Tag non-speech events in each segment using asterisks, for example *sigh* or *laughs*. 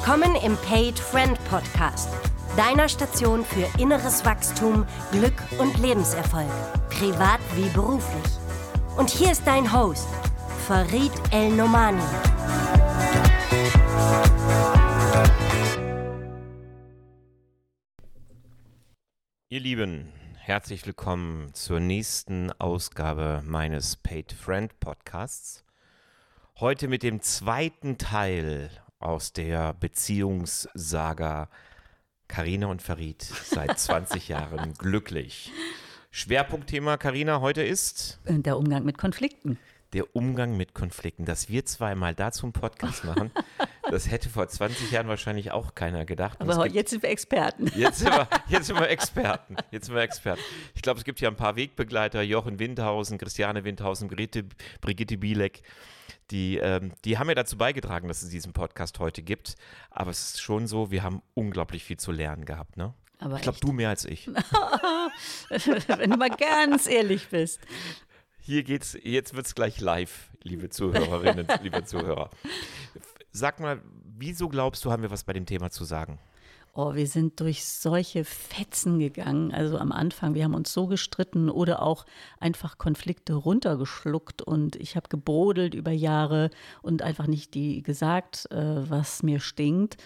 Willkommen im Paid Friend Podcast, deiner Station für inneres Wachstum, Glück und Lebenserfolg, privat wie beruflich. Und hier ist dein Host, Farid El Nomani. Ihr Lieben, herzlich willkommen zur nächsten Ausgabe meines Paid Friend Podcasts. Heute mit dem zweiten Teil aus der Beziehungssaga Karina und Farid seit *laughs* 20 Jahren glücklich. Schwerpunktthema Karina heute ist der Umgang mit Konflikten. Der Umgang mit Konflikten. Dass wir zweimal dazu einen Podcast machen, das hätte vor 20 Jahren wahrscheinlich auch keiner gedacht. Aber jetzt sind wir Experten. Jetzt sind wir, *laughs* jetzt sind wir Experten. Jetzt sind wir Experten. Ich glaube, es gibt hier ein paar Wegbegleiter, Jochen Windhausen, Christiane Windhausen, Brigitte, Brigitte Bielek. Die, ähm, die haben ja dazu beigetragen, dass es diesen Podcast heute gibt. Aber es ist schon so, wir haben unglaublich viel zu lernen gehabt, ne? Aber ich glaube, du mehr als ich. *laughs* Wenn du mal ganz ehrlich bist. Hier geht's, jetzt wird es gleich live, liebe Zuhörerinnen, liebe Zuhörer. Sag mal, wieso glaubst du, haben wir was bei dem Thema zu sagen? Oh, wir sind durch solche Fetzen gegangen. Also am Anfang, wir haben uns so gestritten oder auch einfach Konflikte runtergeschluckt und ich habe gebrodelt über Jahre und einfach nicht die gesagt, äh, was mir stinkt.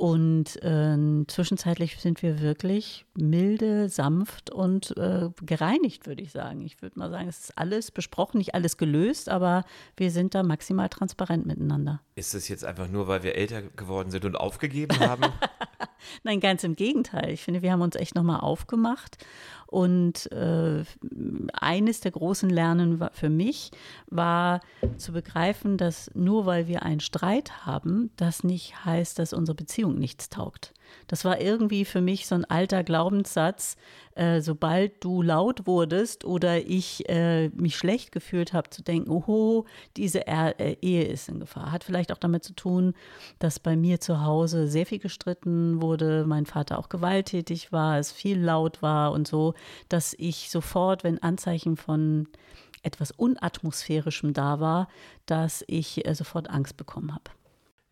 Und äh, zwischenzeitlich sind wir wirklich milde, sanft und äh, gereinigt, würde ich sagen. Ich würde mal sagen, es ist alles besprochen, nicht alles gelöst, aber wir sind da maximal transparent miteinander. Ist es jetzt einfach nur, weil wir älter geworden sind und aufgegeben haben? *laughs* Nein, ganz im Gegenteil. Ich finde, wir haben uns echt nochmal aufgemacht. Und äh, eines der großen Lernen für mich war zu begreifen, dass nur weil wir einen Streit haben, das nicht heißt, dass unsere Beziehung nichts taugt. Das war irgendwie für mich so ein alter Glaubenssatz. Äh, sobald du laut wurdest oder ich äh, mich schlecht gefühlt habe, zu denken, oho, diese er äh, Ehe ist in Gefahr. Hat vielleicht auch damit zu tun, dass bei mir zu Hause sehr viel gestritten wurde, mein Vater auch gewalttätig war, es viel laut war und so, dass ich sofort, wenn Anzeichen von etwas Unatmosphärischem da war, dass ich äh, sofort Angst bekommen habe.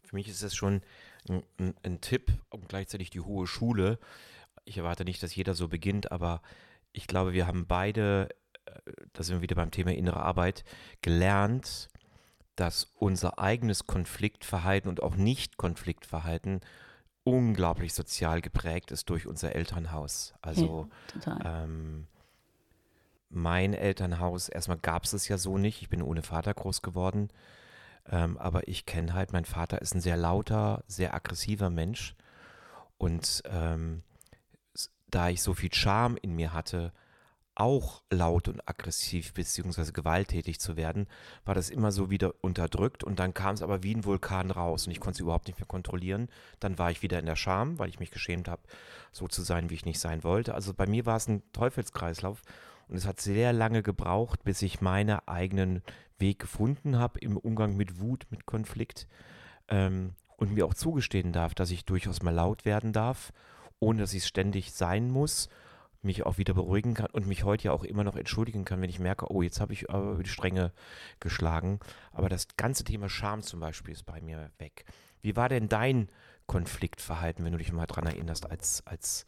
Für mich ist das schon ein, ein, Tipp und gleichzeitig die hohe Schule. Ich erwarte nicht, dass jeder so beginnt, aber ich glaube, wir haben beide, äh, da sind wir wieder beim Thema innere Arbeit, gelernt, dass unser eigenes Konfliktverhalten und auch Nicht-Konfliktverhalten unglaublich sozial geprägt ist durch unser Elternhaus. Also ja, ähm, mein Elternhaus, erstmal gab es es ja so nicht. Ich bin ohne Vater groß geworden. Ähm, aber ich kenne halt, mein Vater ist ein sehr lauter, sehr aggressiver Mensch. Und ähm, da ich so viel Charme in mir hatte, auch laut und aggressiv bzw. gewalttätig zu werden, war das immer so wieder unterdrückt und dann kam es aber wie ein Vulkan raus und ich konnte es überhaupt nicht mehr kontrollieren. Dann war ich wieder in der Scham, weil ich mich geschämt habe, so zu sein, wie ich nicht sein wollte. Also bei mir war es ein Teufelskreislauf und es hat sehr lange gebraucht, bis ich meinen eigenen Weg gefunden habe im Umgang mit Wut, mit Konflikt ähm, und mir auch zugestehen darf, dass ich durchaus mal laut werden darf, ohne dass ich es ständig sein muss mich auch wieder beruhigen kann und mich heute ja auch immer noch entschuldigen kann, wenn ich merke, oh, jetzt habe ich aber über die Stränge geschlagen. Aber das ganze Thema Scham zum Beispiel ist bei mir weg. Wie war denn dein Konfliktverhalten, wenn du dich mal daran erinnerst, als, als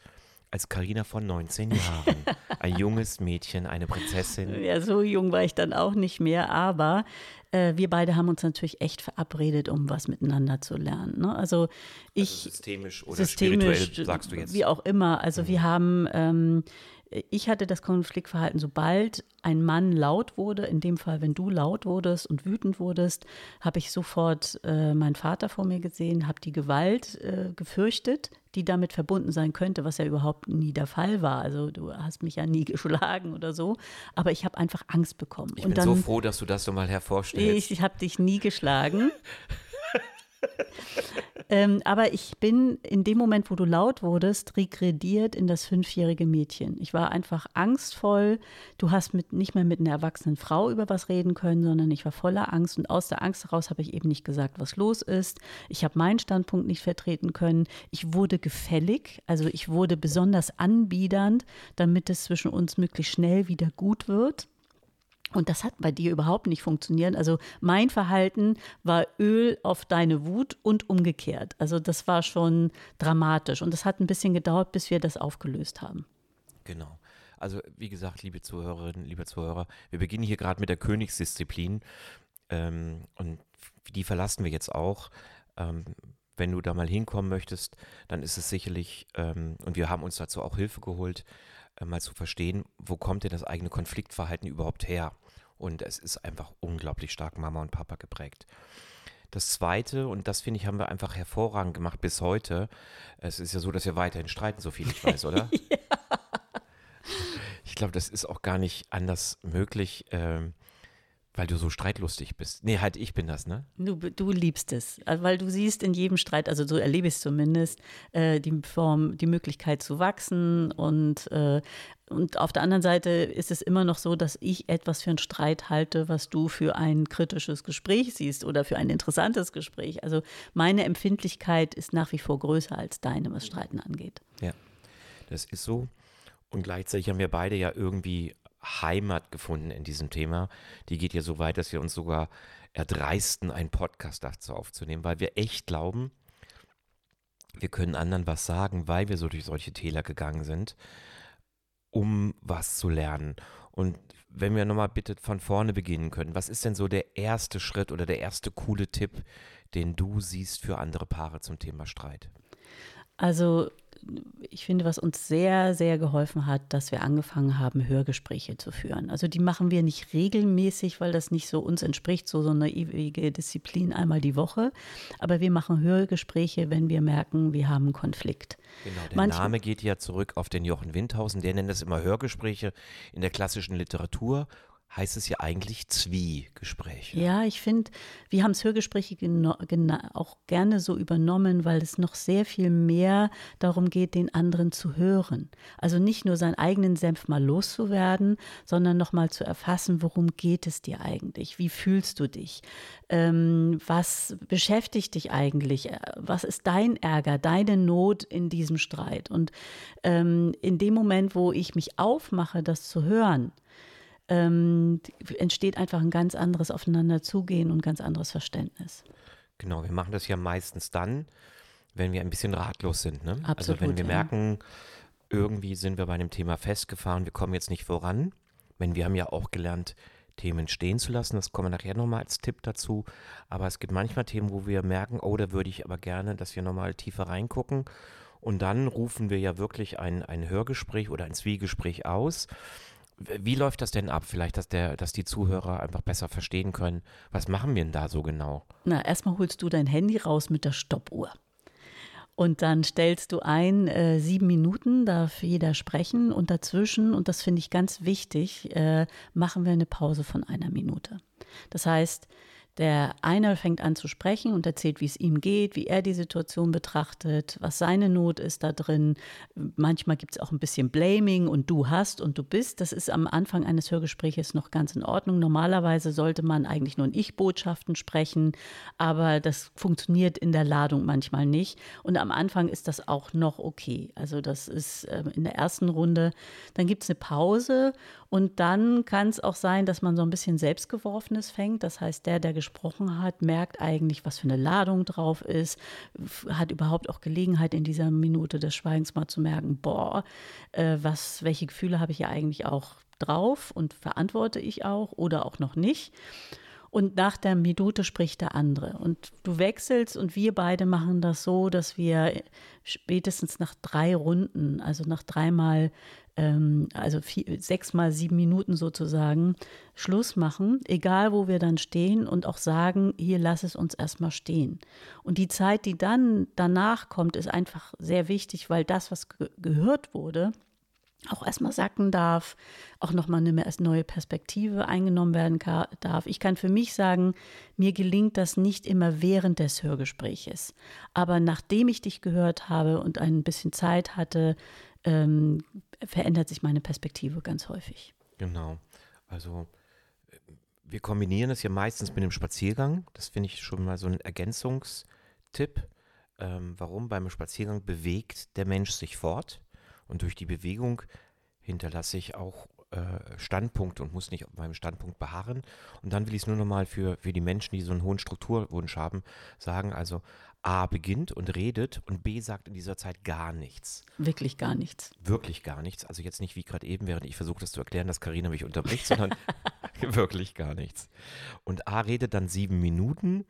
als Karina von 19 Jahren. *laughs* Ein junges Mädchen, eine Prinzessin. Ja, so jung war ich dann auch nicht mehr, aber äh, wir beide haben uns natürlich echt verabredet, um was miteinander zu lernen. Ne? Also ich. Also systemisch oder systemisch, spirituell, sagst du jetzt. Wie auch immer. Also mhm. wir haben. Ähm, ich hatte das Konfliktverhalten, sobald ein Mann laut wurde, in dem Fall, wenn du laut wurdest und wütend wurdest, habe ich sofort äh, meinen Vater vor mir gesehen, habe die Gewalt äh, gefürchtet, die damit verbunden sein könnte, was ja überhaupt nie der Fall war. Also du hast mich ja nie *laughs* geschlagen oder so, aber ich habe einfach Angst bekommen. Ich bin dann, so froh, dass du das so mal hervorstellst. Ich, ich habe dich nie geschlagen. *laughs* *laughs* ähm, aber ich bin in dem Moment, wo du laut wurdest, regrediert in das fünfjährige Mädchen. Ich war einfach angstvoll. Du hast mit, nicht mehr mit einer erwachsenen Frau über was reden können, sondern ich war voller Angst. Und aus der Angst heraus habe ich eben nicht gesagt, was los ist. Ich habe meinen Standpunkt nicht vertreten können. Ich wurde gefällig, also ich wurde besonders anbiedernd, damit es zwischen uns möglichst schnell wieder gut wird. Und das hat bei dir überhaupt nicht funktioniert. Also mein Verhalten war Öl auf deine Wut und umgekehrt. Also das war schon dramatisch. Und es hat ein bisschen gedauert, bis wir das aufgelöst haben. Genau. Also wie gesagt, liebe Zuhörerinnen, liebe Zuhörer, wir beginnen hier gerade mit der Königsdisziplin ähm, und die verlassen wir jetzt auch. Ähm, wenn du da mal hinkommen möchtest, dann ist es sicherlich, ähm, und wir haben uns dazu auch Hilfe geholt, mal zu verstehen, wo kommt denn das eigene Konfliktverhalten überhaupt her? Und es ist einfach unglaublich stark Mama und Papa geprägt. Das Zweite, und das finde ich, haben wir einfach hervorragend gemacht bis heute. Es ist ja so, dass wir weiterhin streiten, so viel ich weiß, oder? *laughs* ja. Ich glaube, das ist auch gar nicht anders möglich. Ähm, weil du so streitlustig bist. Nee, halt ich bin das, ne? Du, du liebst es, also, weil du siehst in jedem Streit, also so erlebe ich es zumindest, äh, die Form, die Möglichkeit zu wachsen und äh, und auf der anderen Seite ist es immer noch so, dass ich etwas für einen Streit halte, was du für ein kritisches Gespräch siehst oder für ein interessantes Gespräch. Also meine Empfindlichkeit ist nach wie vor größer als deine, was Streiten angeht. Ja, das ist so. Und gleichzeitig haben wir beide ja irgendwie Heimat gefunden in diesem Thema. Die geht ja so weit, dass wir uns sogar erdreisten, einen Podcast dazu aufzunehmen, weil wir echt glauben, wir können anderen was sagen, weil wir so durch solche Täler gegangen sind, um was zu lernen. Und wenn wir nochmal bitte von vorne beginnen können, was ist denn so der erste Schritt oder der erste coole Tipp, den du siehst für andere Paare zum Thema Streit? Also ich finde, was uns sehr, sehr geholfen hat, dass wir angefangen haben, Hörgespräche zu führen. Also die machen wir nicht regelmäßig, weil das nicht so uns entspricht, so, so eine ewige Disziplin einmal die Woche. Aber wir machen Hörgespräche, wenn wir merken, wir haben einen Konflikt. Genau, der Manche, Name geht ja zurück auf den Jochen Windhausen, der nennt das immer Hörgespräche in der klassischen Literatur heißt es ja eigentlich Zwiegespräche. Ja, ich finde, wir haben Hörgespräche auch gerne so übernommen, weil es noch sehr viel mehr darum geht, den anderen zu hören. Also nicht nur seinen eigenen Senf mal loszuwerden, sondern nochmal zu erfassen, worum geht es dir eigentlich? Wie fühlst du dich? Ähm, was beschäftigt dich eigentlich? Was ist dein Ärger, deine Not in diesem Streit? Und ähm, in dem Moment, wo ich mich aufmache, das zu hören, ähm, entsteht einfach ein ganz anderes Aufeinanderzugehen und ein ganz anderes Verständnis. Genau, wir machen das ja meistens dann, wenn wir ein bisschen ratlos sind. Ne? Absolut, also wenn wir ja. merken, irgendwie sind wir bei einem Thema festgefahren, wir kommen jetzt nicht voran. Wenn wir haben ja auch gelernt, Themen stehen zu lassen. Das kommen wir nachher nochmal als Tipp dazu. Aber es gibt manchmal Themen, wo wir merken, oh, da würde ich aber gerne, dass wir nochmal tiefer reingucken. Und dann rufen wir ja wirklich ein, ein Hörgespräch oder ein Zwiegespräch aus. Wie läuft das denn ab? Vielleicht, dass, der, dass die Zuhörer einfach besser verstehen können, was machen wir denn da so genau? Na, erstmal holst du dein Handy raus mit der Stoppuhr. Und dann stellst du ein, äh, sieben Minuten darf jeder sprechen und dazwischen, und das finde ich ganz wichtig, äh, machen wir eine Pause von einer Minute. Das heißt, der eine fängt an zu sprechen und erzählt, wie es ihm geht, wie er die Situation betrachtet, was seine Not ist da drin. Manchmal gibt es auch ein bisschen Blaming und du hast und du bist. Das ist am Anfang eines Hörgespräches noch ganz in Ordnung. Normalerweise sollte man eigentlich nur in Ich-Botschaften sprechen, aber das funktioniert in der Ladung manchmal nicht. Und am Anfang ist das auch noch okay. Also das ist äh, in der ersten Runde. Dann gibt es eine Pause und dann kann es auch sein, dass man so ein bisschen Selbstgeworfenes fängt. Das heißt, der, der gesprochen hat, merkt eigentlich, was für eine Ladung drauf ist, hat überhaupt auch Gelegenheit in dieser Minute des Schweigens mal zu merken, boah, äh, was, welche Gefühle habe ich ja eigentlich auch drauf und verantworte ich auch oder auch noch nicht. Und nach der Minute spricht der andere. Und du wechselst und wir beide machen das so, dass wir spätestens nach drei Runden, also nach dreimal ähm, also vier, sechs mal sieben Minuten sozusagen, Schluss machen, egal wo wir dann stehen und auch sagen, hier lass es uns erstmal stehen. Und die Zeit, die dann danach kommt, ist einfach sehr wichtig, weil das, was ge gehört wurde, auch erstmal sacken darf, auch nochmal eine neue Perspektive eingenommen werden darf. Ich kann für mich sagen, mir gelingt das nicht immer während des Hörgespräches. Aber nachdem ich dich gehört habe und ein bisschen Zeit hatte, ähm, verändert sich meine Perspektive ganz häufig. Genau. Also wir kombinieren das ja meistens mit dem Spaziergang. Das finde ich schon mal so ein Ergänzungstipp. Ähm, warum? Beim Spaziergang bewegt der Mensch sich fort und durch die Bewegung hinterlasse ich auch äh, Standpunkt und muss nicht auf meinem Standpunkt beharren. Und dann will ich es nur nochmal für, für die Menschen, die so einen hohen Strukturwunsch haben, sagen, also A beginnt und redet und B sagt in dieser Zeit gar nichts. Wirklich gar nichts. Wirklich gar nichts. Also jetzt nicht wie gerade eben, während ich versuche, das zu erklären, dass Karina mich unterbricht, sondern *laughs* *laughs* wirklich gar nichts. Und A redet dann sieben Minuten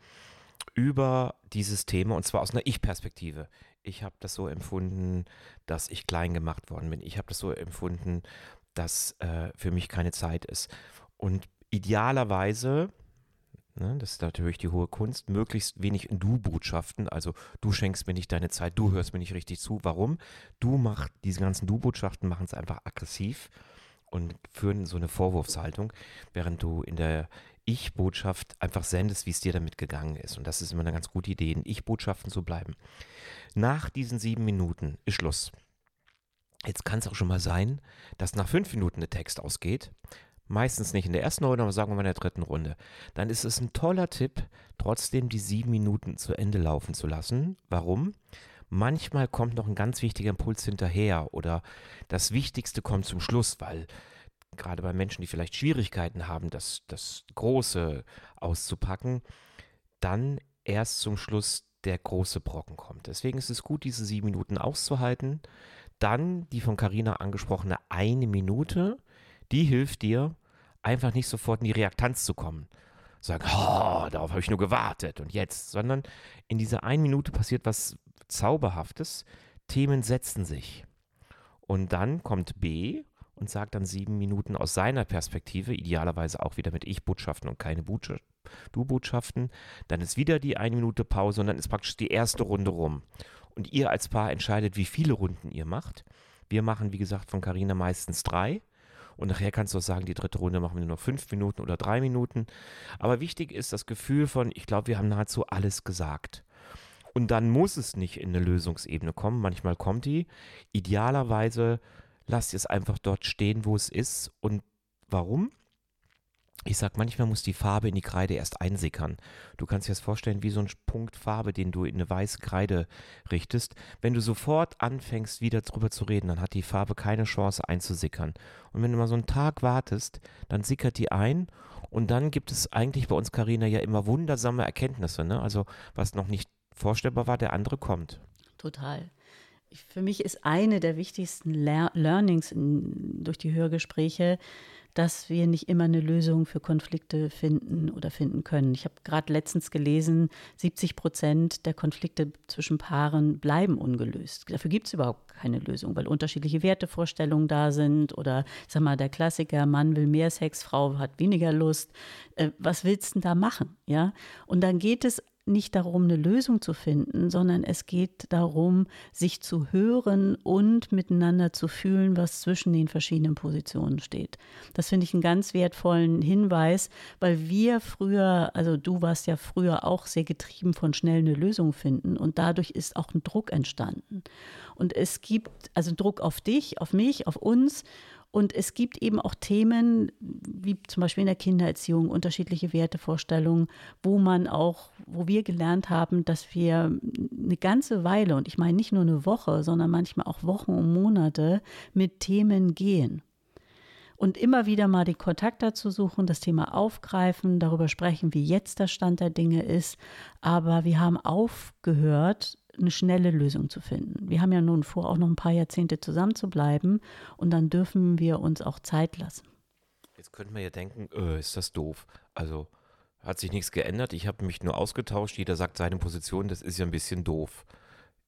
über dieses Thema und zwar aus einer Ich-Perspektive. Ich habe das so empfunden, dass ich klein gemacht worden bin. Ich habe das so empfunden, dass äh, für mich keine Zeit ist. Und idealerweise Ne, das ist natürlich die hohe Kunst. Möglichst wenig Du-Botschaften. Also du schenkst mir nicht deine Zeit, du hörst mir nicht richtig zu. Warum? Du machst, diese ganzen Du-Botschaften machen es einfach aggressiv und führen so eine Vorwurfshaltung, während du in der Ich-Botschaft einfach sendest, wie es dir damit gegangen ist. Und das ist immer eine ganz gute Idee, in Ich-Botschaften zu bleiben. Nach diesen sieben Minuten ist Schluss. Jetzt kann es auch schon mal sein, dass nach fünf Minuten der Text ausgeht meistens nicht in der ersten Runde, aber sagen wir mal in der dritten Runde, dann ist es ein toller Tipp, trotzdem die sieben Minuten zu Ende laufen zu lassen. Warum? Manchmal kommt noch ein ganz wichtiger Impuls hinterher oder das Wichtigste kommt zum Schluss, weil gerade bei Menschen, die vielleicht Schwierigkeiten haben, das, das Große auszupacken, dann erst zum Schluss der große Brocken kommt. Deswegen ist es gut, diese sieben Minuten auszuhalten. Dann die von Carina angesprochene eine Minute, die hilft dir, einfach nicht sofort in die Reaktanz zu kommen. Sagen, oh, darauf habe ich nur gewartet und jetzt, sondern in dieser einen Minute passiert was Zauberhaftes. Themen setzen sich. Und dann kommt B und sagt dann sieben Minuten aus seiner Perspektive, idealerweise auch wieder mit Ich-Botschaften und keine Du-Botschaften. Dann ist wieder die eine Minute Pause und dann ist praktisch die erste Runde rum. Und ihr als Paar entscheidet, wie viele Runden ihr macht. Wir machen, wie gesagt, von Carina meistens drei. Und nachher kannst du auch sagen, die dritte Runde machen wir nur noch fünf Minuten oder drei Minuten. Aber wichtig ist das Gefühl von, ich glaube, wir haben nahezu alles gesagt. Und dann muss es nicht in eine Lösungsebene kommen. Manchmal kommt die. Idealerweise lasst ihr es einfach dort stehen, wo es ist. Und warum? Ich sag, manchmal muss die Farbe in die Kreide erst einsickern. Du kannst dir das vorstellen wie so ein Punkt Farbe, den du in eine weiße Kreide richtest. Wenn du sofort anfängst, wieder drüber zu reden, dann hat die Farbe keine Chance einzusickern. Und wenn du mal so einen Tag wartest, dann sickert die ein und dann gibt es eigentlich bei uns, Karina, ja immer wundersame Erkenntnisse. Ne? Also was noch nicht vorstellbar war, der andere kommt. Total. Für mich ist eine der wichtigsten Lear Learnings in, durch die Hörgespräche, dass wir nicht immer eine Lösung für Konflikte finden oder finden können. Ich habe gerade letztens gelesen, 70 Prozent der Konflikte zwischen Paaren bleiben ungelöst. Dafür gibt es überhaupt keine Lösung, weil unterschiedliche Wertevorstellungen da sind oder, sag mal, der Klassiker, Mann will mehr Sex, Frau hat weniger Lust. Äh, was willst du denn da machen? Ja? Und dann geht es nicht darum, eine Lösung zu finden, sondern es geht darum, sich zu hören und miteinander zu fühlen, was zwischen den verschiedenen Positionen steht. Das finde ich einen ganz wertvollen Hinweis, weil wir früher, also du warst ja früher auch sehr getrieben von schnell eine Lösung finden und dadurch ist auch ein Druck entstanden. Und es gibt also Druck auf dich, auf mich, auf uns und es gibt eben auch Themen, wie zum Beispiel in der Kindererziehung, unterschiedliche Wertevorstellungen, wo man auch, wo wir gelernt haben, dass wir eine ganze Weile, und ich meine nicht nur eine Woche, sondern manchmal auch Wochen und Monate mit Themen gehen. Und immer wieder mal den Kontakt dazu suchen, das Thema aufgreifen, darüber sprechen, wie jetzt der Stand der Dinge ist. Aber wir haben aufgehört, eine schnelle Lösung zu finden. Wir haben ja nun vor, auch noch ein paar Jahrzehnte zusammen zu bleiben und dann dürfen wir uns auch Zeit lassen. Jetzt könnte man ja denken, äh, ist das doof. Also hat sich nichts geändert, ich habe mich nur ausgetauscht, jeder sagt seine Position, das ist ja ein bisschen doof.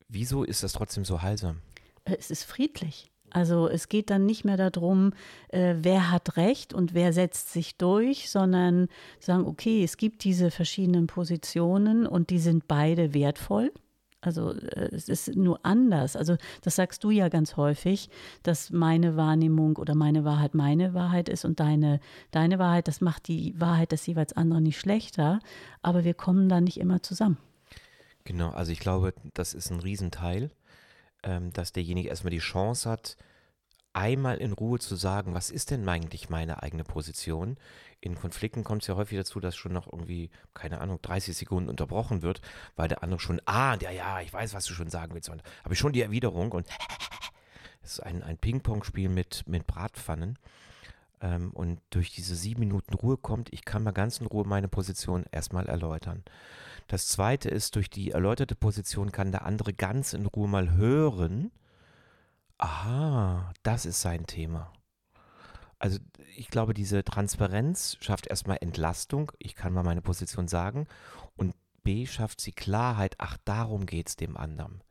Wieso ist das trotzdem so heilsam? Äh, es ist friedlich. Also es geht dann nicht mehr darum, äh, wer hat Recht und wer setzt sich durch, sondern sagen, okay, es gibt diese verschiedenen Positionen und die sind beide wertvoll. Also äh, es ist nur anders. Also das sagst du ja ganz häufig, dass meine Wahrnehmung oder meine Wahrheit meine Wahrheit ist und deine, deine Wahrheit, das macht die Wahrheit des jeweils anderen nicht schlechter, aber wir kommen da nicht immer zusammen. Genau, also ich glaube, das ist ein Riesenteil, ähm, dass derjenige erstmal die Chance hat, einmal in Ruhe zu sagen, was ist denn eigentlich meine eigene Position? In Konflikten kommt es ja häufig dazu, dass schon noch irgendwie, keine Ahnung, 30 Sekunden unterbrochen wird, weil der andere schon, ah, ja, ja, ich weiß, was du schon sagen willst. Und habe ich schon die Erwiderung und *laughs* es ist ein, ein Ping-Pong-Spiel mit, mit Bratpfannen. ähm, und durch diese sieben Minuten Ruhe kommt, ich kann mal ganz in Ruhe meine Position erstmal erläutern. Das zweite ist, durch die erläuterte Position kann der andere ganz in Ruhe mal hören, aha, das ist sein Thema. Also ich glaube, diese Transparenz schafft erstmal Entlastung, ich kann mal meine Position sagen, und B schafft sie Klarheit, ach, darum geht es dem anderen.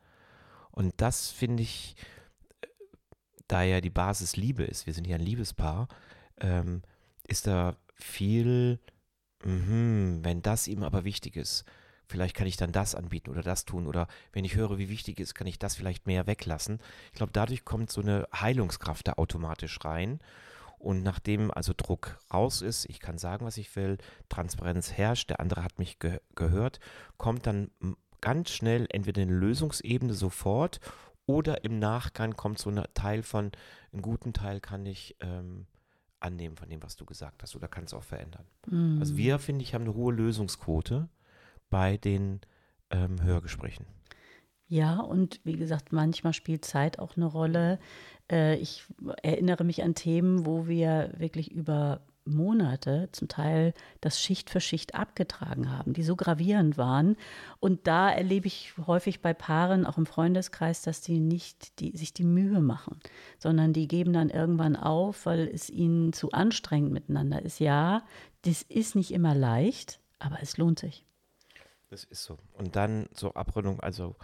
Und das finde ich, äh, da ja die Basis Liebe ist, wir sind ja ein Liebespaar, ähm, ist da viel, mh, wenn das ihm aber wichtig ist, vielleicht kann ich dann das anbieten oder das tun oder wenn ich höre, wie wichtig ist, kann ich das vielleicht mehr weglassen. Ich glaube, dadurch kommt so eine Heilungskraft da automatisch rein. Und nachdem also Druck raus ist, ich kann sagen, was ich will, Transparenz herrscht, der andere hat mich ge gehört, kommt dann ganz schnell entweder eine Lösungsebene sofort oder im Nachgang kommt so ein Teil von, einen guten Teil kann ich ähm, annehmen von dem, was du gesagt hast oder kann es auch verändern. Mhm. Also wir, finde ich, haben eine hohe Lösungsquote bei den ähm, Hörgesprächen. Ja, und wie gesagt, manchmal spielt Zeit auch eine Rolle. Äh, ich erinnere mich an Themen, wo wir wirklich über Monate zum Teil das Schicht für Schicht abgetragen haben, die so gravierend waren. Und da erlebe ich häufig bei Paaren, auch im Freundeskreis, dass die nicht die, sich die Mühe machen, sondern die geben dann irgendwann auf, weil es ihnen zu anstrengend miteinander ist. Ja, das ist nicht immer leicht, aber es lohnt sich. Das ist so. Und dann zur Abrundung, also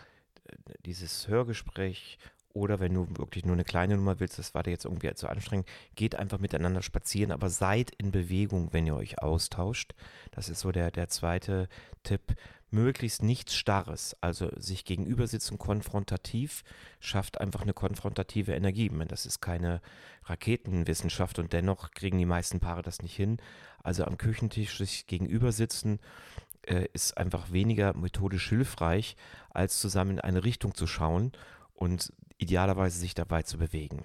äh, dieses Hörgespräch oder wenn du wirklich nur eine kleine Nummer willst, das war dir jetzt irgendwie zu anstrengend, geht einfach miteinander spazieren, aber seid in Bewegung, wenn ihr euch austauscht. Das ist so der, der zweite Tipp. Möglichst nichts Starres, also sich gegenüber sitzen konfrontativ, schafft einfach eine konfrontative Energie. Meine, das ist keine Raketenwissenschaft und dennoch kriegen die meisten Paare das nicht hin. Also am Küchentisch sich gegenüber sitzen, äh, ist einfach weniger methodisch hilfreich, als zusammen in eine Richtung zu schauen und idealerweise sich dabei zu bewegen.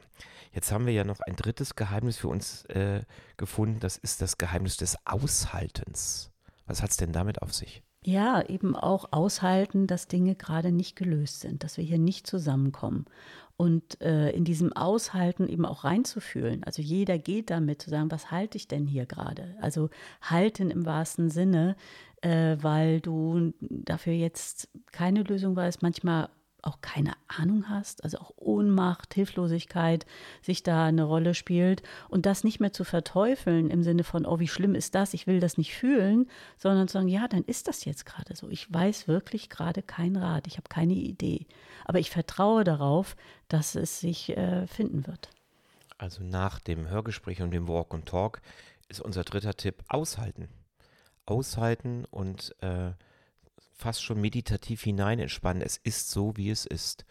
Jetzt haben wir ja noch ein drittes Geheimnis für uns äh, gefunden, das ist das Geheimnis des Aushaltens. Was hat es denn damit auf sich? Ja, eben auch aushalten, dass Dinge gerade nicht gelöst sind, dass wir hier nicht zusammenkommen. Und äh, in diesem Aushalten eben auch reinzufühlen. Also jeder geht damit zu sagen, was halte ich denn hier gerade? Also halten im wahrsten Sinne, äh, weil du dafür jetzt keine Lösung weißt, manchmal auch keine Ahnung hast, also auch Ohnmacht, Hilflosigkeit sich da eine Rolle spielt und das nicht mehr zu verteufeln im Sinne von, oh, wie schlimm ist das, ich will das nicht fühlen, sondern zu sagen, ja, dann ist das jetzt gerade so. Ich weiß wirklich gerade kein Rat, ich habe keine Idee, aber ich vertraue darauf, dass es sich äh, finden wird. Also nach dem Hörgespräch und dem Walk and Talk ist unser dritter Tipp aushalten. Aushalten und äh, fast schon meditativ hinein entspannen. Es ist so, wie es ist.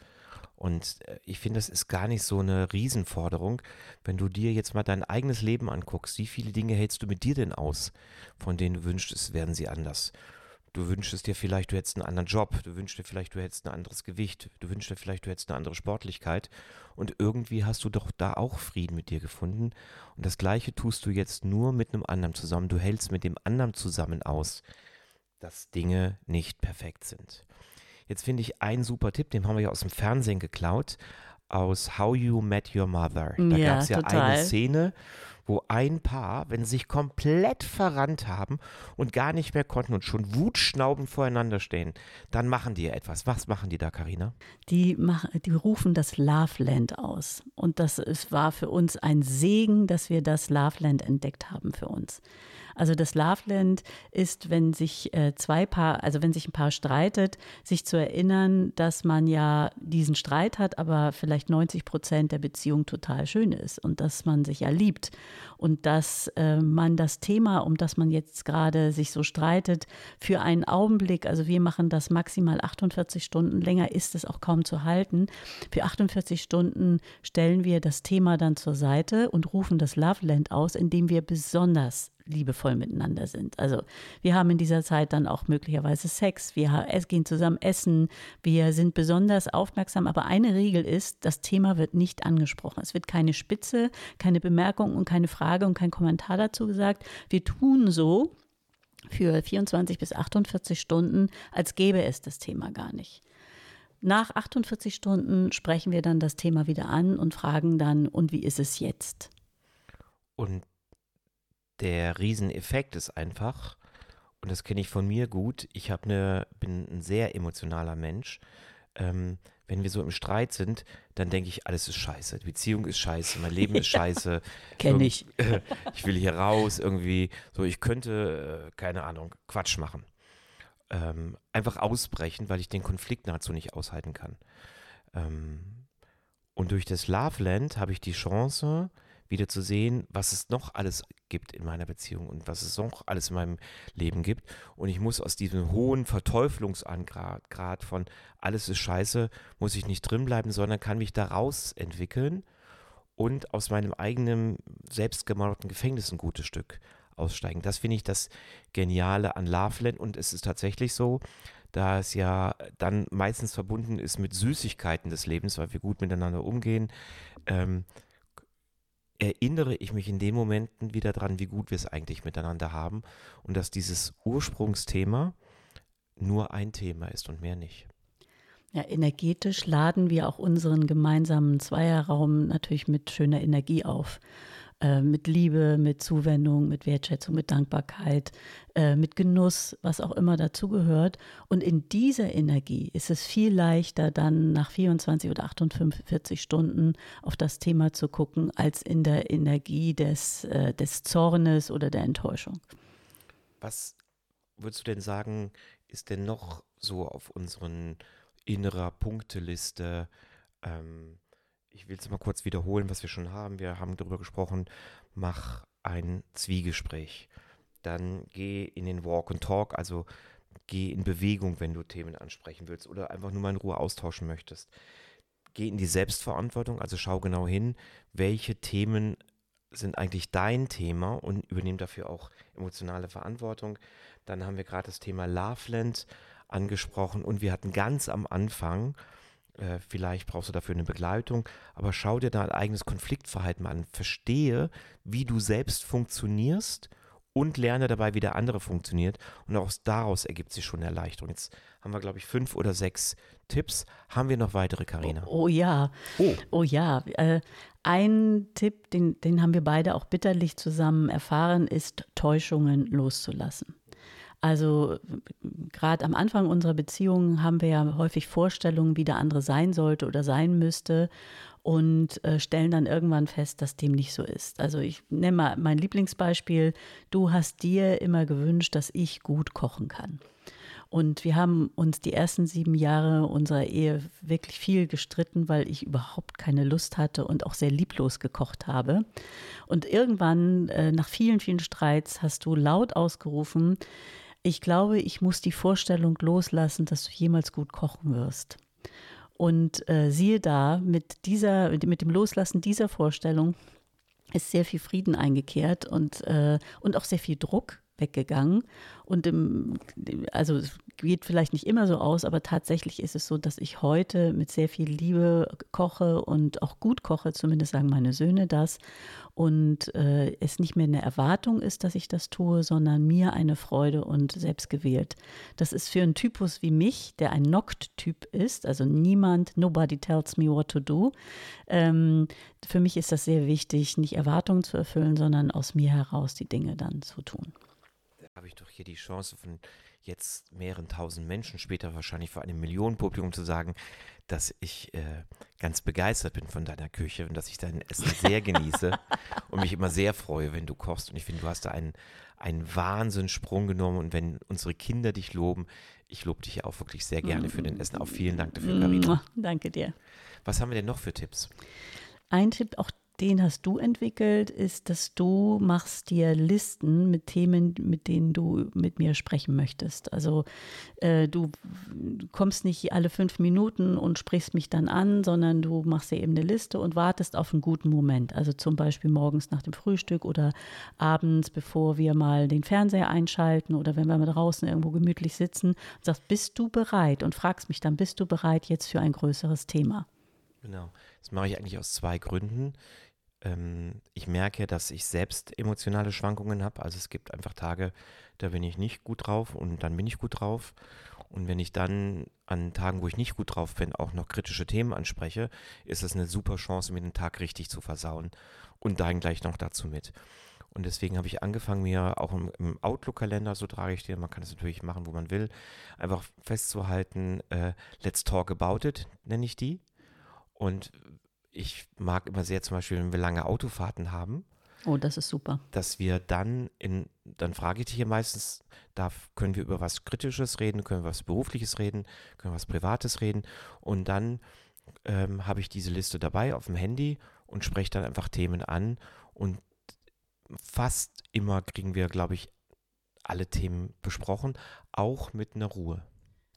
Und äh, ich finde, das ist gar nicht so eine Riesenforderung. Wenn du dir jetzt mal dein eigenes Leben anguckst, wie viele Dinge hältst du mit dir denn aus, von denen du wünschst, werden sie anders? Du wünschst dir vielleicht, du hättest einen anderen Job, du wünschst dir vielleicht, du hättest ein anderes Gewicht, du wünschst dir vielleicht, du hättest eine andere Sportlichkeit und irgendwie hast du doch da auch Frieden mit dir gefunden und das gleiche tust du jetzt nur mit einem anderen zusammen, du hältst mit dem anderen zusammen aus dass Dinge nicht perfekt sind. Jetzt finde ich einen super Tipp, den haben wir ja aus dem Fernsehen geklaut, aus How You Met Your Mother. Da ja, gab es ja total. eine Szene, wo ein Paar, wenn sie sich komplett verrannt haben und gar nicht mehr konnten und schon wutschnaubend voreinander stehen, dann machen die etwas. Was machen die da, Karina? Die, die rufen das Loveland aus. Und das ist, war für uns ein Segen, dass wir das Loveland entdeckt haben für uns. Also das Loveland ist, wenn sich äh, zwei Paar, also wenn sich ein Paar streitet, sich zu erinnern, dass man ja diesen Streit hat, aber vielleicht 90 Prozent der Beziehung total schön ist und dass man sich ja liebt und dass äh, man das Thema, um das man jetzt gerade sich so streitet, für einen Augenblick, also wir machen das maximal 48 Stunden, länger ist es auch kaum zu halten. Für 48 Stunden stellen wir das Thema dann zur Seite und rufen das Loveland aus, indem wir besonders liebevoll miteinander sind. Also wir haben in dieser Zeit dann auch möglicherweise Sex, wir gehen zusammen essen, wir sind besonders aufmerksam, aber eine Regel ist, das Thema wird nicht angesprochen. Es wird keine Spitze, keine Bemerkung und keine Frage und kein Kommentar dazu gesagt. Wir tun so für 24 bis 48 Stunden, als gäbe es das Thema gar nicht. Nach 48 Stunden sprechen wir dann das Thema wieder an und fragen dann, und wie ist es jetzt? Und der Rieseneffekt ist einfach, und das kenne ich von mir gut, ich hab eine, bin ein sehr emotionaler Mensch. Ähm, wenn wir so im Streit sind, dann denke ich, alles ist scheiße. Die Beziehung ist scheiße, mein Leben ist *laughs* scheiße. Kenne ich. *laughs* ich will hier raus, irgendwie. So, ich könnte, äh, keine Ahnung, Quatsch machen. Ähm, einfach ausbrechen, weil ich den Konflikt nahezu nicht aushalten kann. Ähm, und durch das Loveland habe ich die Chance, wieder zu sehen, was es noch alles gibt in meiner Beziehung und was es noch alles in meinem Leben gibt. Und ich muss aus diesem hohen Verteuflungsgrad von alles ist scheiße, muss ich nicht drin bleiben, sondern kann mich daraus entwickeln und aus meinem eigenen selbstgemauerten Gefängnis ein gutes Stück aussteigen. Das finde ich das Geniale an Loveland und es ist tatsächlich so, da es ja dann meistens verbunden ist mit Süßigkeiten des Lebens, weil wir gut miteinander umgehen, ähm, erinnere ich mich in den Momenten wieder dran, wie gut wir es eigentlich miteinander haben und dass dieses Ursprungsthema nur ein Thema ist und mehr nicht. Ja, energetisch laden wir auch unseren gemeinsamen Zweierraum natürlich mit schöner Energie auf. Äh, mit Liebe, mit Zuwendung, mit Wertschätzung, mit Dankbarkeit, äh, mit Genuss, was auch immer dazugehört. Und in dieser Energie ist es viel leichter, dann nach 24 oder 48 Stunden auf das Thema zu gucken, als in der Energie des, äh, des Zornes oder der Enttäuschung. Was würdest du denn sagen, ist denn noch so auf unseren innerer Punkteliste? Ähm, ich will es mal kurz wiederholen, was wir schon haben. Wir haben darüber gesprochen, mach ein Zwiegespräch. Dann geh in den Walk and Talk, also geh in Bewegung, wenn du Themen ansprechen willst oder einfach nur mal in Ruhe austauschen möchtest. Geh in die Selbstverantwortung, also schau genau hin, welche Themen sind eigentlich dein Thema und übernehm dafür auch emotionale Verantwortung. Dann haben wir gerade das Thema Loveland angesprochen und wir hatten ganz am Anfang äh, vielleicht brauchst du dafür eine Begleitung, aber schau dir dein eigenes Konfliktverhalten an. Verstehe, wie du selbst funktionierst und lerne dabei, wie der andere funktioniert. Und auch daraus ergibt sich schon Erleichterung. Jetzt haben wir, glaube ich, fünf oder sechs Tipps. Haben wir noch weitere, Karina? Oh, oh, ja. Oh, oh ja. Äh, ein Tipp, den, den haben wir beide auch bitterlich zusammen erfahren, ist Täuschungen loszulassen. Also gerade am Anfang unserer Beziehung haben wir ja häufig Vorstellungen, wie der andere sein sollte oder sein müsste und äh, stellen dann irgendwann fest, dass dem nicht so ist. Also ich nenne mal mein Lieblingsbeispiel. Du hast dir immer gewünscht, dass ich gut kochen kann. Und wir haben uns die ersten sieben Jahre unserer Ehe wirklich viel gestritten, weil ich überhaupt keine Lust hatte und auch sehr lieblos gekocht habe. Und irgendwann, äh, nach vielen, vielen Streits, hast du laut ausgerufen, ich glaube, ich muss die Vorstellung loslassen, dass du jemals gut kochen wirst. Und äh, siehe da, mit dieser, mit dem Loslassen dieser Vorstellung ist sehr viel Frieden eingekehrt und, äh, und auch sehr viel Druck weggegangen. Und im, also es geht vielleicht nicht immer so aus, aber tatsächlich ist es so, dass ich heute mit sehr viel Liebe koche und auch gut koche, zumindest sagen meine Söhne das. Und äh, es nicht mehr eine Erwartung ist, dass ich das tue, sondern mir eine Freude und selbstgewählt. Das ist für einen Typus wie mich, der ein Knocked-Typ ist, also niemand, nobody tells me what to do. Ähm, für mich ist das sehr wichtig, nicht Erwartungen zu erfüllen, sondern aus mir heraus die Dinge dann zu tun habe ich doch hier die Chance von jetzt mehreren tausend Menschen, später wahrscheinlich vor einem Millionenpublikum zu sagen, dass ich äh, ganz begeistert bin von deiner Küche und dass ich dein Essen sehr genieße *laughs* und mich immer sehr freue, wenn du kochst. Und ich finde, du hast da einen, einen Wahnsinnssprung genommen und wenn unsere Kinder dich loben, ich lobe dich auch wirklich sehr gerne für dein Essen. Auch vielen Dank dafür, Karina. Danke dir. Was haben wir denn noch für Tipps? Ein Tipp, auch den hast du entwickelt, ist, dass du machst dir Listen mit Themen, mit denen du mit mir sprechen möchtest. Also äh, du kommst nicht alle fünf Minuten und sprichst mich dann an, sondern du machst dir eben eine Liste und wartest auf einen guten Moment. Also zum Beispiel morgens nach dem Frühstück oder abends, bevor wir mal den Fernseher einschalten oder wenn wir mal draußen irgendwo gemütlich sitzen und sagst, bist du bereit? Und fragst mich dann, bist du bereit jetzt für ein größeres Thema? Genau. Das mache ich eigentlich aus zwei Gründen ähm, ich merke, dass ich selbst emotionale Schwankungen habe. Also es gibt einfach Tage, da bin ich nicht gut drauf und dann bin ich gut drauf. Und wenn ich dann an Tagen, wo ich nicht gut drauf bin, auch noch kritische Themen anspreche, ist es eine super Chance, mir den Tag richtig zu versauen. Und dann gleich noch dazu mit. Und deswegen habe ich angefangen, mir auch im, im Outlook-Kalender, so trage ich den, man kann es natürlich machen, wo man will, einfach festzuhalten, äh, Let's Talk About It, nenne ich die. Und ich mag immer sehr zum Beispiel, wenn wir lange Autofahrten haben, Oh, das ist super. dass wir dann in, dann frage ich dich hier meistens, darf, können wir über was Kritisches reden, können wir was Berufliches reden, können wir was Privates reden und dann ähm, habe ich diese Liste dabei auf dem Handy und spreche dann einfach Themen an und fast immer kriegen wir, glaube ich, alle Themen besprochen, auch mit einer Ruhe.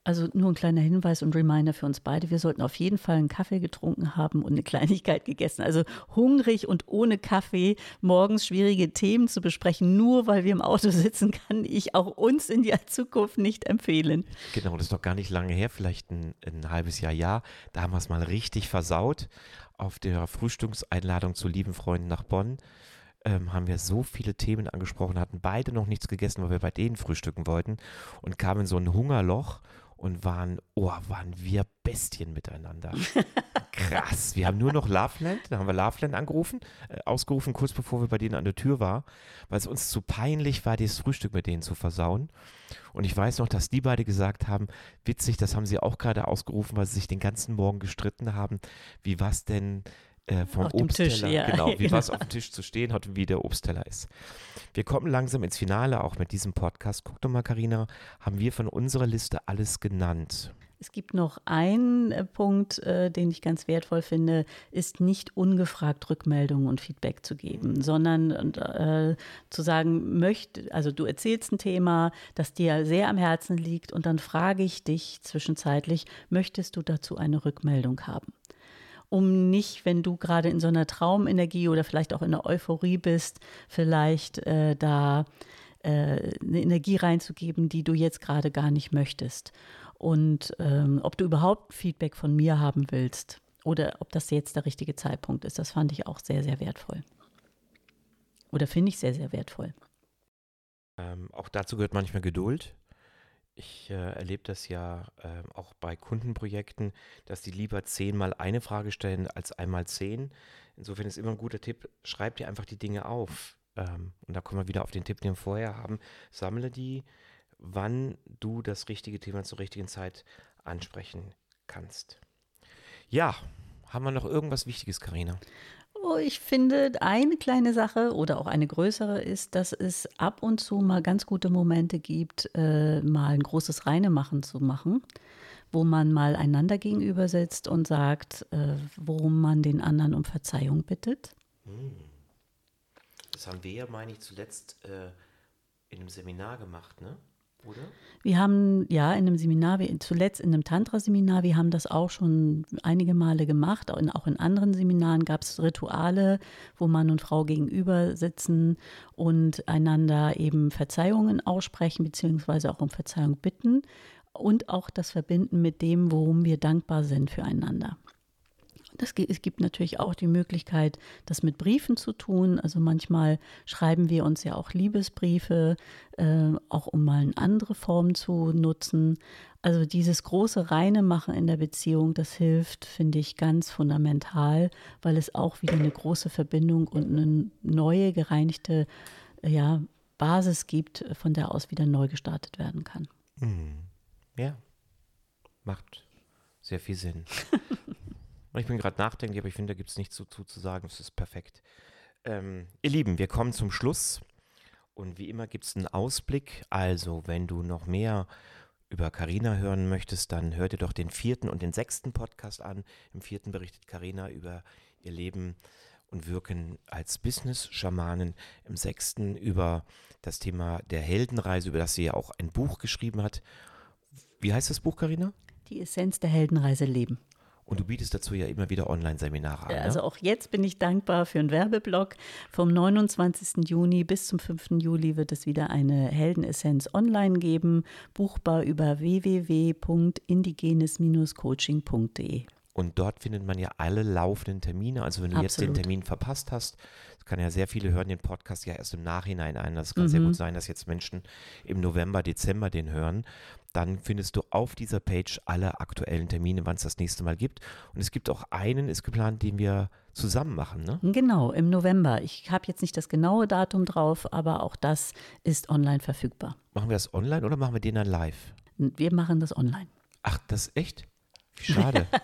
Also nur ein kleiner Hinweis und Reminder für uns beide. Wir sollten auf jeden Fall einen Kaffee getrunken haben und eine Kleinigkeit gegessen. Also hungrig und ohne Kaffee morgens schwierige Themen zu besprechen, nur weil wir im Auto sitzen, kann ich auch uns in der Zukunft nicht empfehlen. Genau, das ist doch gar nicht lange her, vielleicht ein, ein halbes Jahr, Jahr. Da haben wir es mal richtig versaut. Auf der Frühstückseinladung zu lieben Freunden nach Bonn ähm, haben wir so viele Themen angesprochen, hatten beide noch nichts gegessen, weil wir bei denen frühstücken wollten und kamen in so ein Hungerloch und waren, oh, waren wir Bestien miteinander. *laughs* Krass. Wir haben nur noch Loveland, da haben wir Loveland angerufen, äh, ausgerufen, kurz bevor wir bei denen an der Tür waren, weil es uns zu peinlich war, dieses Frühstück mit denen zu versauen. Und ich weiß noch, dass die beide gesagt haben, witzig, das haben sie auch gerade ausgerufen, weil sie sich den ganzen Morgen gestritten haben, wie was denn äh, vom Auf Obstteller, Tisch, ja, genau, wie genau. *laughs* was auf dem Tisch zu stehen hat und wie der Obstteller ist. Wir kommen langsam ins Finale, auch mit diesem Podcast. Guck doch mal, Karina, haben wir von unserer Liste alles genannt? Es gibt noch einen äh, Punkt, äh, den ich ganz wertvoll finde, ist nicht ungefragt Rückmeldungen und Feedback zu geben, sondern äh, zu sagen, möchte, also du erzählst ein Thema, das dir sehr am Herzen liegt und dann frage ich dich zwischenzeitlich, möchtest du dazu eine Rückmeldung haben? Um nicht, wenn du gerade in so einer Traumenergie oder vielleicht auch in der Euphorie bist, vielleicht äh, da äh, eine Energie reinzugeben, die du jetzt gerade gar nicht möchtest. Und ähm, ob du überhaupt Feedback von mir haben willst oder ob das jetzt der richtige Zeitpunkt ist, das fand ich auch sehr, sehr wertvoll. Oder finde ich sehr, sehr wertvoll. Ähm, auch dazu gehört manchmal Geduld. Ich äh, erlebe das ja äh, auch bei Kundenprojekten, dass die lieber zehnmal eine Frage stellen als einmal zehn. Insofern ist immer ein guter Tipp, schreib dir einfach die Dinge auf. Ähm, und da kommen wir wieder auf den Tipp, den wir vorher haben. Sammle die, wann du das richtige Thema zur richtigen Zeit ansprechen kannst. Ja, haben wir noch irgendwas Wichtiges, Karina? Oh, ich finde, eine kleine Sache oder auch eine größere ist, dass es ab und zu mal ganz gute Momente gibt, äh, mal ein großes Reinemachen zu machen, wo man mal einander gegenüber sitzt und sagt, äh, worum man den anderen um Verzeihung bittet. Das haben wir ja, meine ich, zuletzt äh, in einem Seminar gemacht, ne? Oder? Wir haben ja in einem Seminar, wir- zuletzt in einem Tantra-Seminar, wir haben das auch schon einige Male gemacht. Auch in, auch in anderen Seminaren gab es Rituale, wo Mann und Frau gegenüber sitzen und einander eben Verzeihungen aussprechen, beziehungsweise auch um Verzeihung bitten und auch das Verbinden mit dem, worum wir dankbar sind füreinander. Das, es gibt natürlich auch die Möglichkeit, das mit Briefen zu tun. Also manchmal schreiben wir uns ja auch Liebesbriefe, äh, auch um mal eine andere Form zu nutzen. Also dieses große reine Machen in der Beziehung, das hilft, finde ich, ganz fundamental, weil es auch wieder eine große Verbindung und eine neue, gereinigte ja, Basis gibt, von der aus wieder neu gestartet werden kann. Ja, macht sehr viel Sinn. *laughs* Und ich bin gerade nachdenklich, aber ich finde, da gibt es nichts zu, zu, zu sagen. Es ist perfekt. Ähm, ihr Lieben, wir kommen zum Schluss. Und wie immer gibt es einen Ausblick. Also, wenn du noch mehr über Karina hören möchtest, dann hör dir doch den vierten und den sechsten Podcast an. Im vierten berichtet Karina über ihr Leben und Wirken als Business-Schamanin. Im sechsten über das Thema der Heldenreise, über das sie ja auch ein Buch geschrieben hat. Wie heißt das Buch, Karina? Die Essenz der Heldenreise leben. Und du bietest dazu ja immer wieder Online-Seminare an. Also ne? auch jetzt bin ich dankbar für einen Werbeblock. Vom 29. Juni bis zum 5. Juli wird es wieder eine Heldenessenz online geben, buchbar über www.indigenes-coaching.de. Und dort findet man ja alle laufenden Termine. Also wenn du jetzt den Absolut. Termin verpasst hast, kann ja sehr viele hören den Podcast ja erst im Nachhinein ein. Das kann sehr gut sein, dass jetzt Menschen im November, Dezember den hören. Dann findest du auf dieser Page alle aktuellen Termine, wann es das nächste Mal gibt. Und es gibt auch einen, ist geplant, den wir zusammen machen, ne? Genau, im November. Ich habe jetzt nicht das genaue Datum drauf, aber auch das ist online verfügbar. Machen wir das online oder machen wir den dann live? Wir machen das online. Ach, das echt? Wie schade. *laughs*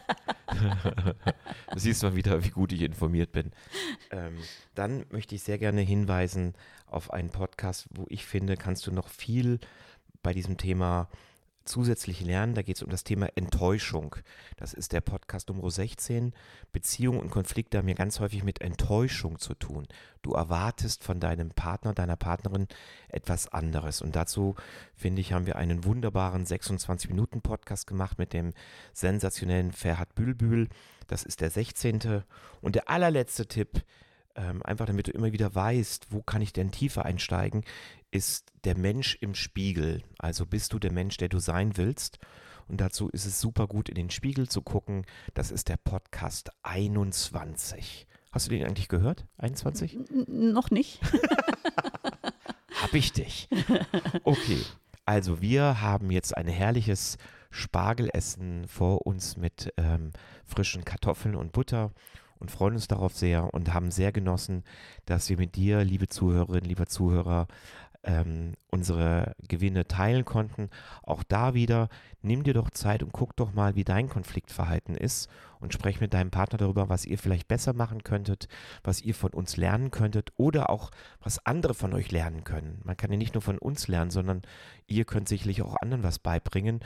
*laughs* du siehst mal wieder, wie gut ich informiert bin. Ähm, dann möchte ich sehr gerne hinweisen auf einen Podcast, wo ich finde, kannst du noch viel bei diesem Thema zusätzlich lernen. Da geht es um das Thema Enttäuschung. Das ist der Podcast Nummer 16. Beziehungen und Konflikte haben ja ganz häufig mit Enttäuschung zu tun. Du erwartest von deinem Partner, deiner Partnerin etwas anderes. Und dazu, finde ich, haben wir einen wunderbaren 26-Minuten-Podcast gemacht mit dem sensationellen Ferhat Bülbül. Das ist der 16. Und der allerletzte Tipp, ähm, einfach damit du immer wieder weißt, wo kann ich denn tiefer einsteigen, ist der Mensch im Spiegel. Also bist du der Mensch, der du sein willst. Und dazu ist es super gut, in den Spiegel zu gucken. Das ist der Podcast 21. Hast du den eigentlich gehört? 21? N noch nicht. *laughs* Hab ich dich. Okay. Also wir haben jetzt ein herrliches Spargelessen vor uns mit ähm, frischen Kartoffeln und Butter und freuen uns darauf sehr und haben sehr genossen, dass wir mit dir, liebe Zuhörerinnen, lieber Zuhörer, ähm, unsere Gewinne teilen konnten. Auch da wieder, nimm dir doch Zeit und guck doch mal, wie dein Konfliktverhalten ist und sprech mit deinem Partner darüber, was ihr vielleicht besser machen könntet, was ihr von uns lernen könntet oder auch was andere von euch lernen können. Man kann ja nicht nur von uns lernen, sondern ihr könnt sicherlich auch anderen was beibringen.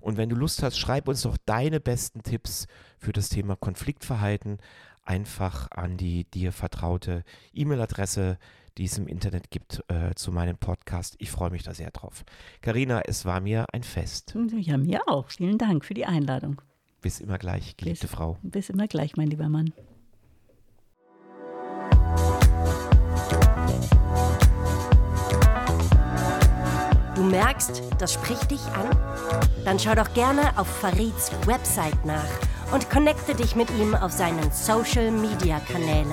Und wenn du Lust hast, schreib uns doch deine besten Tipps für das Thema Konfliktverhalten einfach an die dir vertraute E-Mail-Adresse die es im Internet gibt, äh, zu meinem Podcast. Ich freue mich da sehr drauf. Karina, es war mir ein Fest. Ja, mir auch. Vielen Dank für die Einladung. Bis immer gleich, geliebte bis, Frau. Bis immer gleich, mein lieber Mann. Du merkst, das spricht dich an? Dann schau doch gerne auf Farids Website nach und connecte dich mit ihm auf seinen Social Media Kanälen.